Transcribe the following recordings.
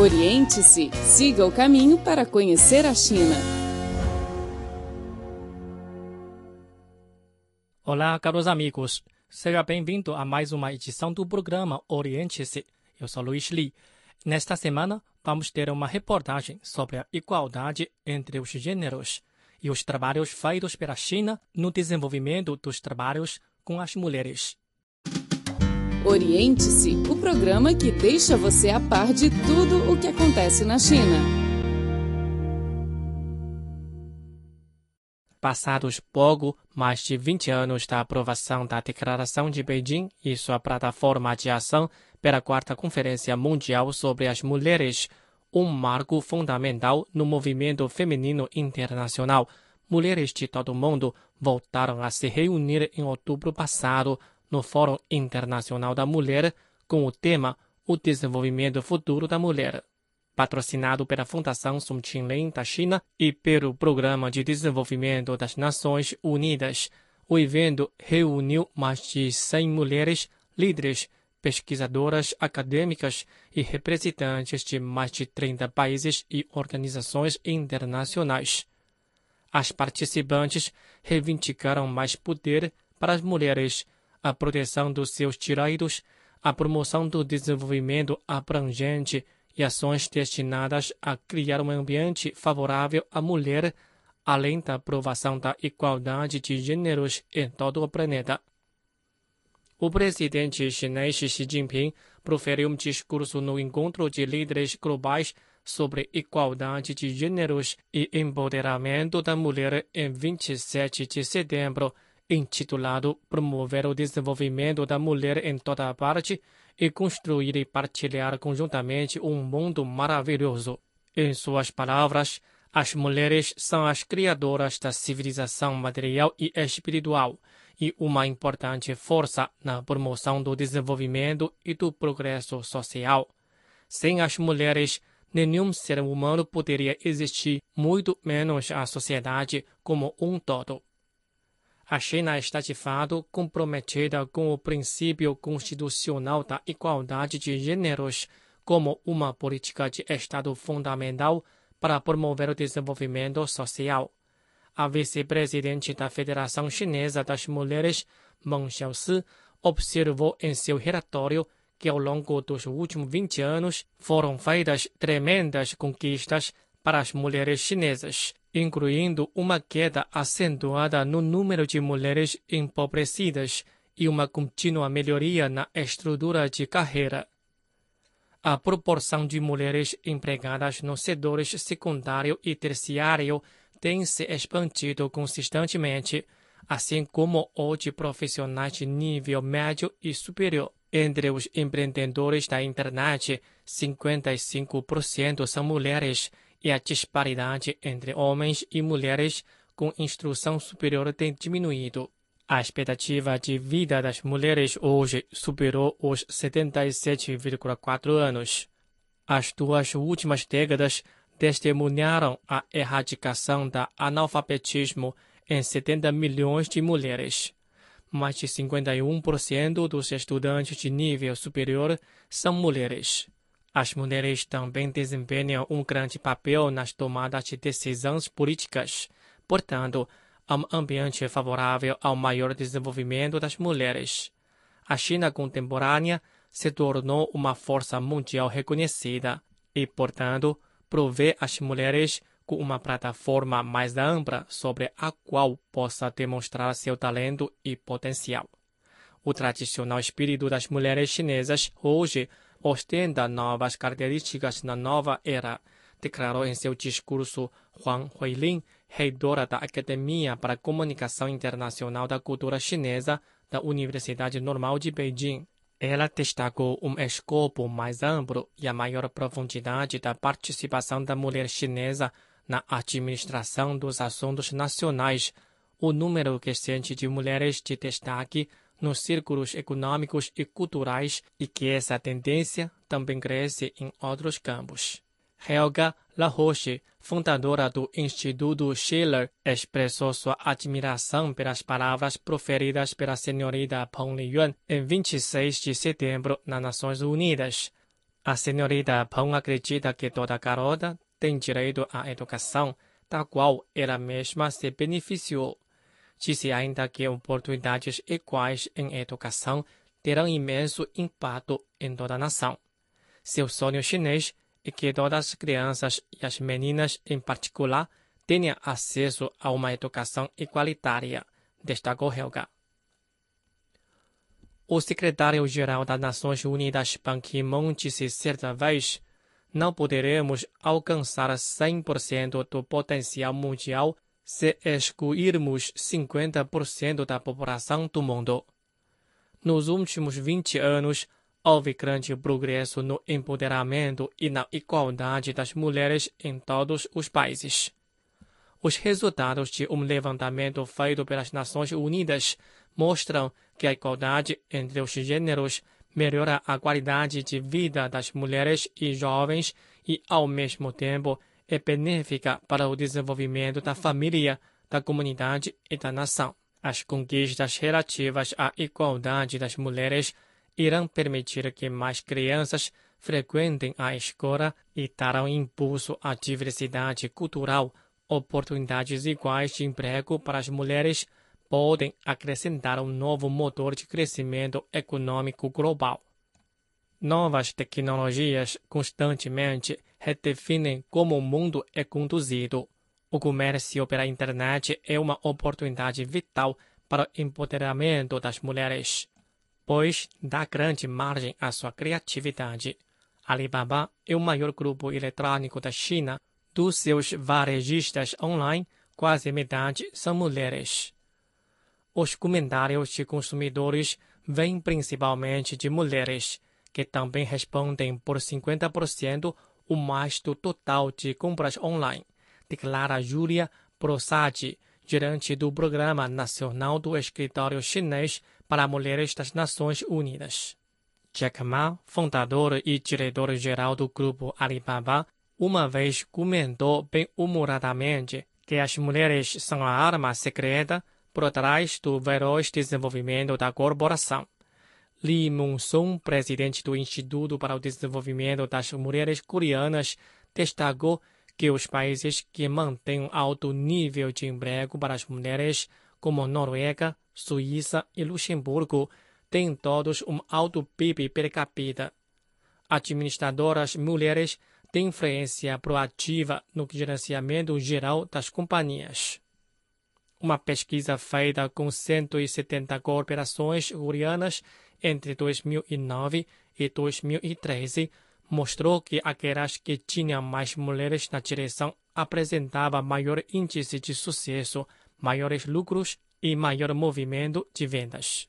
Oriente-se, siga o caminho para conhecer a China. Olá, caros amigos. Seja bem-vindo a mais uma edição do programa Oriente-se. Eu sou Luiz Li. Nesta semana, vamos ter uma reportagem sobre a igualdade entre os gêneros e os trabalhos feitos pela China no desenvolvimento dos trabalhos com as mulheres. Oriente-se, o programa que deixa você a par de tudo o que acontece na China. Passados pouco mais de 20 anos da aprovação da Declaração de Beijing e sua plataforma de ação pela Quarta Conferência Mundial sobre as Mulheres, um marco fundamental no movimento feminino internacional, mulheres de todo o mundo voltaram a se reunir em outubro passado no Fórum Internacional da Mulher com o tema O Desenvolvimento Futuro da Mulher. Patrocinado pela Fundação Sun Qinlin da China e pelo Programa de Desenvolvimento das Nações Unidas, o evento reuniu mais de 100 mulheres líderes, pesquisadoras acadêmicas e representantes de mais de 30 países e organizações internacionais. As participantes reivindicaram mais poder para as mulheres a proteção dos seus direitos, a promoção do desenvolvimento abrangente e ações destinadas a criar um ambiente favorável à mulher, além da aprovação da igualdade de gêneros em todo o planeta. O presidente chinês Xi Jinping proferiu um discurso no encontro de líderes globais sobre igualdade de gêneros e empoderamento da mulher em 27 de setembro intitulado Promover o Desenvolvimento da Mulher em Toda Parte e Construir e Partilhar Conjuntamente um Mundo Maravilhoso. Em suas palavras, as mulheres são as criadoras da civilização material e espiritual e uma importante força na promoção do desenvolvimento e do progresso social. Sem as mulheres, nenhum ser humano poderia existir, muito menos a sociedade como um todo. A China está de fato comprometida com o princípio constitucional da igualdade de gêneros como uma política de Estado fundamental para promover o desenvolvimento social. A vice-presidente da Federação Chinesa das Mulheres, Meng Xiaosi, observou em seu relatório que ao longo dos últimos 20 anos foram feitas tremendas conquistas para as mulheres chinesas incluindo uma queda acentuada no número de mulheres empobrecidas e uma contínua melhoria na estrutura de carreira. A proporção de mulheres empregadas nos setores secundário e terciário tem se expandido consistentemente, assim como o de profissionais de nível médio e superior. Entre os empreendedores da internet, 55% são mulheres e a disparidade entre homens e mulheres com instrução superior tem diminuído. A expectativa de vida das mulheres hoje superou os 77,4 anos. As duas últimas décadas testemunharam a erradicação da analfabetismo em 70 milhões de mulheres. Mais de 51% dos estudantes de nível superior são mulheres. As mulheres também desempenham um grande papel nas tomadas de decisões políticas. Portanto, há um ambiente favorável ao maior desenvolvimento das mulheres. A China contemporânea se tornou uma força mundial reconhecida e, portanto, provê as mulheres com uma plataforma mais ampla sobre a qual possa demonstrar seu talento e potencial. O tradicional espírito das mulheres chinesas hoje ostenta novas características na nova era, declarou em seu discurso Huang Huilin, reitora da Academia para Comunicação Internacional da Cultura Chinesa da Universidade Normal de Beijing. Ela destacou um escopo mais amplo e a maior profundidade da participação da mulher chinesa na administração dos assuntos nacionais, o número crescente de mulheres de destaque nos círculos econômicos e culturais e que essa tendência também cresce em outros campos. Helga Laroche, fundadora do Instituto Schiller, expressou sua admiração pelas palavras proferidas pela senhorita Peng Liyuan em 26 de setembro nas Nações Unidas. A senhorita Pão acredita que toda garota tem direito à educação, da qual ela mesma se beneficiou. Disse ainda que oportunidades iguais em educação terão imenso impacto em toda a nação. Seu sonho chinês é que todas as crianças e as meninas em particular tenham acesso a uma educação igualitária, destacou Helga. O secretário-geral das Nações Unidas, Ban Ki-moon, disse certa vez: não poderemos alcançar 100% do potencial mundial se excluirmos 50% da população do mundo. Nos últimos 20 anos, houve grande progresso no empoderamento e na igualdade das mulheres em todos os países. Os resultados de um levantamento feito pelas Nações Unidas mostram que a igualdade entre os gêneros melhora a qualidade de vida das mulheres e jovens e, ao mesmo tempo, é benéfica para o desenvolvimento da família, da comunidade e da nação. As conquistas relativas à igualdade das mulheres irão permitir que mais crianças frequentem a escola e darão impulso à diversidade cultural, oportunidades iguais de emprego para as mulheres podem acrescentar um novo motor de crescimento econômico global. Novas tecnologias constantemente redefinem como o mundo é conduzido. O comércio pela internet é uma oportunidade vital para o empoderamento das mulheres, pois dá grande margem à sua criatividade. Alibaba é o maior grupo eletrônico da China. Dos seus varejistas online, quase metade são mulheres. Os comentários de consumidores vêm principalmente de mulheres, que também respondem por 50% ou mais do total de compras online, declara Julia Prosati, gerente do Programa Nacional do Escritório Chinês para Mulheres das Nações Unidas. Jack Ma, fundador e diretor-geral do grupo Alibaba, uma vez comentou bem-humoradamente que as mulheres são a arma secreta por trás do veloz desenvolvimento da corporação. Lee Mun-sung, presidente do Instituto para o Desenvolvimento das Mulheres Coreanas, destacou que os países que mantêm alto nível de emprego para as mulheres, como Noruega, Suíça e Luxemburgo, têm todos um alto PIB per capita. Administradoras mulheres têm influência proativa no gerenciamento geral das companhias. Uma pesquisa feita com 170 corporações coreanas entre 2009 e 2013 mostrou que aquelas que tinham mais mulheres na direção apresentavam maior índice de sucesso, maiores lucros e maior movimento de vendas.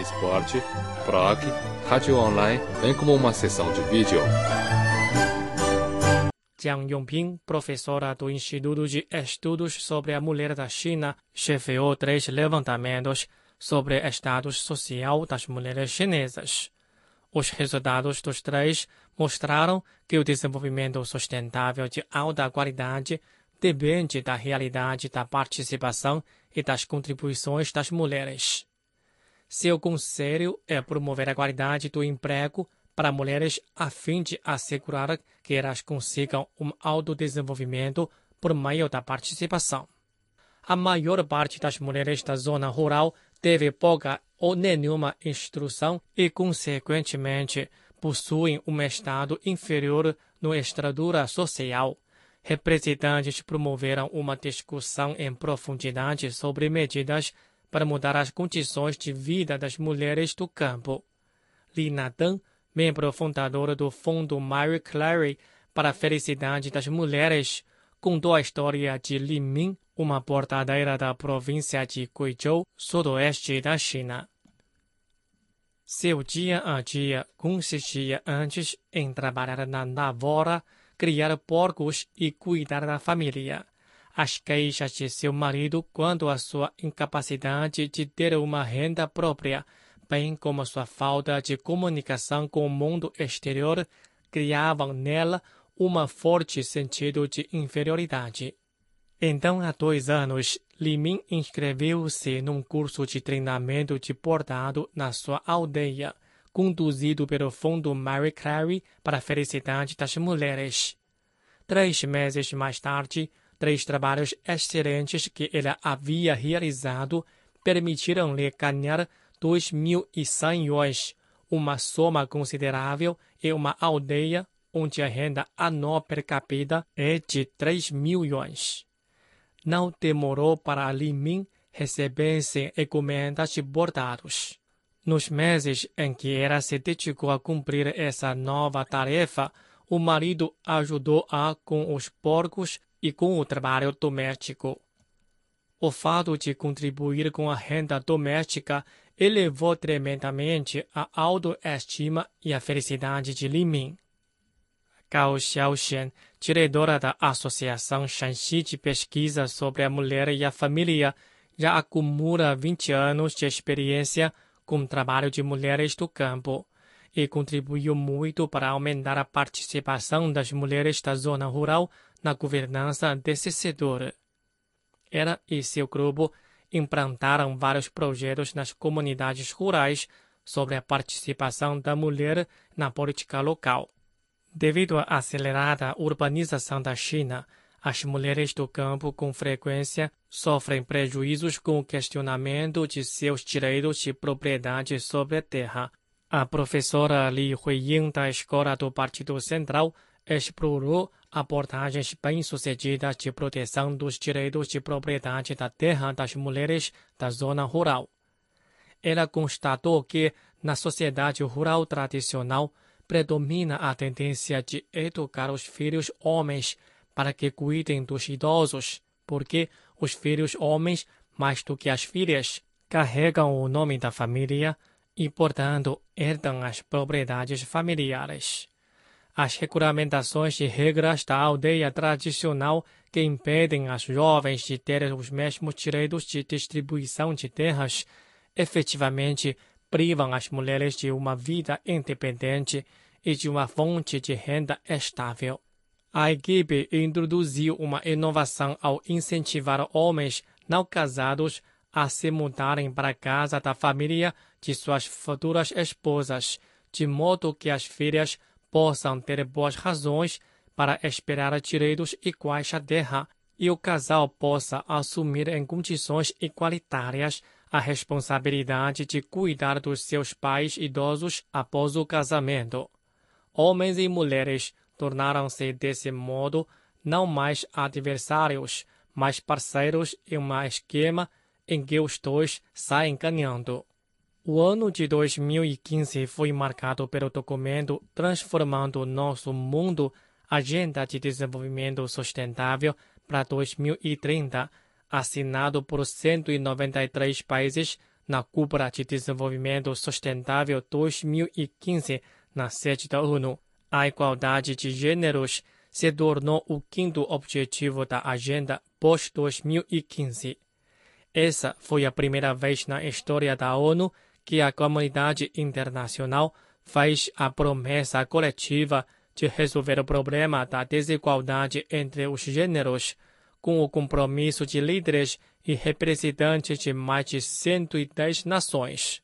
esporte, blog, rádio online, bem como uma sessão de vídeo. Jiang Yongping, professora do Instituto de Estudos sobre a Mulher da China, chefiou três levantamentos sobre o estado social das mulheres chinesas. Os resultados dos três mostraram que o desenvolvimento sustentável de alta qualidade depende da realidade da participação e das contribuições das mulheres. Seu conselho é promover a qualidade do emprego para mulheres a fim de assegurar que elas consigam um autodesenvolvimento por meio da participação. A maior parte das mulheres da zona rural teve pouca ou nenhuma instrução e, consequentemente, possuem um estado inferior no estrutura social. Representantes promoveram uma discussão em profundidade sobre medidas para mudar as condições de vida das mulheres do campo. Li Nathan, membro fundador do Fundo Mary Clary para a Felicidade das Mulheres, contou a história de Li Min, uma portadeira da província de Guizhou, sudoeste da China. Seu dia a dia consistia antes em trabalhar na lavoura, criar porcos e cuidar da família. As queixas de seu marido quanto à sua incapacidade de ter uma renda própria, bem como sua falta de comunicação com o mundo exterior, criavam nela um forte sentido de inferioridade. Então, há dois anos, Limin inscreveu-se num curso de treinamento de bordado na sua aldeia, conduzido pelo Fundo Mary Clary para a Felicidade das Mulheres. Três meses mais tarde, três trabalhos excelentes que ela havia realizado permitiram-lhe ganhar 2.100 yuans, uma soma considerável em uma aldeia onde a renda anual per capita é de 3 mil yuans. Não demorou para Limin receber-se encomendas de bordados. Nos meses em que ela se dedicou a cumprir essa nova tarefa, o marido ajudou-a com os porcos e com o trabalho doméstico. O fato de contribuir com a renda doméstica elevou tremendamente a autoestima e a felicidade de Limin. Gao Xiaoxian, diretora da Associação Shanxi de Pesquisa sobre a Mulher e a Família, já acumula 20 anos de experiência com o trabalho de mulheres do campo e contribuiu muito para aumentar a participação das mulheres da zona rural na governança desse setor. Ela e seu grupo implantaram vários projetos nas comunidades rurais sobre a participação da mulher na política local. Devido à acelerada urbanização da China, as mulheres do campo com frequência sofrem prejuízos com o questionamento de seus direitos de propriedade sobre a terra. A professora Li Huiying da Escola do Partido Central explorou abordagens bem-sucedidas de proteção dos direitos de propriedade da terra das mulheres da zona rural. Ela constatou que, na sociedade rural tradicional, predomina a tendência de educar os filhos homens para que cuidem dos idosos, porque os filhos homens, mais do que as filhas, carregam o nome da família e, portanto, herdam as propriedades familiares. As regulamentações e regras da aldeia tradicional que impedem as jovens de terem os mesmos direitos de distribuição de terras efetivamente privam as mulheres de uma vida independente e de uma fonte de renda estável. A equipe introduziu uma inovação ao incentivar homens não casados a se mudarem para a casa da família de suas futuras esposas, de modo que as filhas possam ter boas razões para esperar direitos iguais à terra e o casal possa assumir em condições igualitárias a responsabilidade de cuidar dos seus pais idosos após o casamento. Homens e mulheres tornaram-se desse modo não mais adversários, mas parceiros em um esquema em que os dois saem ganhando. O ano de 2015 foi marcado pelo documento Transformando Nosso Mundo Agenda de Desenvolvimento Sustentável para 2030 assinado por 193 países na Cúpula de Desenvolvimento Sustentável 2015, na sede da ONU. A igualdade de gêneros se tornou o quinto objetivo da Agenda pós-2015. Essa foi a primeira vez na história da ONU que a comunidade internacional fez a promessa coletiva de resolver o problema da desigualdade entre os gêneros com o compromisso de líderes e representantes de mais de 110 nações.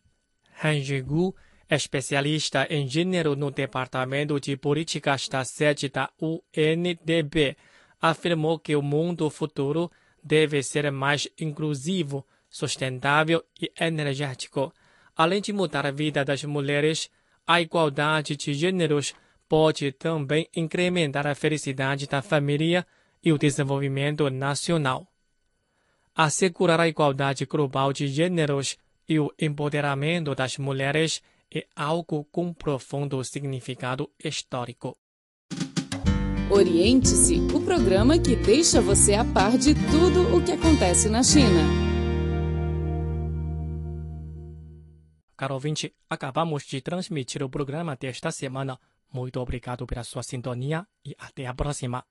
Han Jigu, especialista em gênero no Departamento de Políticas da sede da UNDB, afirmou que o mundo futuro deve ser mais inclusivo, sustentável e energético. Além de mudar a vida das mulheres, a igualdade de gêneros pode também incrementar a felicidade da família e o desenvolvimento nacional. Assegurar a igualdade global de gêneros e o empoderamento das mulheres é algo com profundo significado histórico. Oriente-se, o programa que deixa você a par de tudo o que acontece na China. Caro ouvinte, acabamos de transmitir o programa desta semana. Muito obrigado pela sua sintonia e até a próxima.